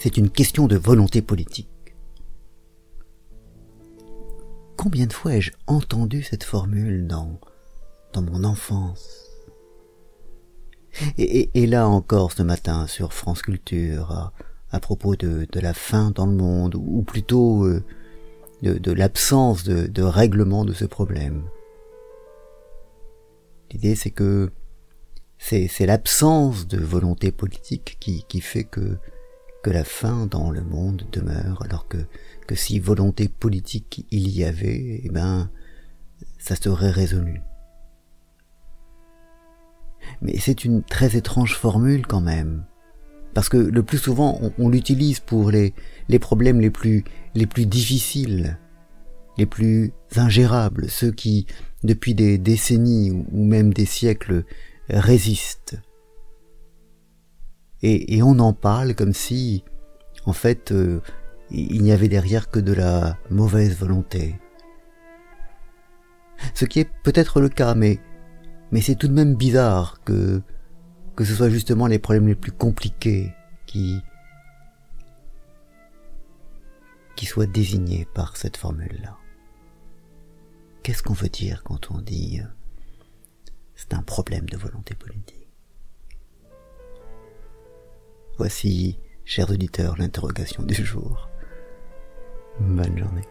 c'est une question de volonté politique. Combien de fois ai-je entendu cette formule dans, dans mon enfance? Et, là encore ce matin sur France Culture, à, propos de, la faim dans le monde, ou plutôt euh, de, l'absence de, de règlement de ce problème. L'idée c'est que c'est l'absence de volonté politique qui, qui fait que, que la faim dans le monde demeure, alors que, que si volonté politique il y avait, eh ben, ça serait résolu. Mais c'est une très étrange formule quand même, parce que le plus souvent on, on l'utilise pour les, les problèmes les plus, les plus difficiles, les plus ingérables, ceux qui, depuis des décennies ou même des siècles, résiste. Et, on en parle comme si, en fait, euh, il n'y avait derrière que de la mauvaise volonté. Ce qui est peut-être le cas, mais, mais c'est tout de même bizarre que, que ce soit justement les problèmes les plus compliqués qui, qui soient désignés par cette formule-là. Qu'est-ce qu'on veut dire quand on dit euh, c'est un problème de volonté politique? Voici, chers auditeurs, l'interrogation du jour. Bonne journée.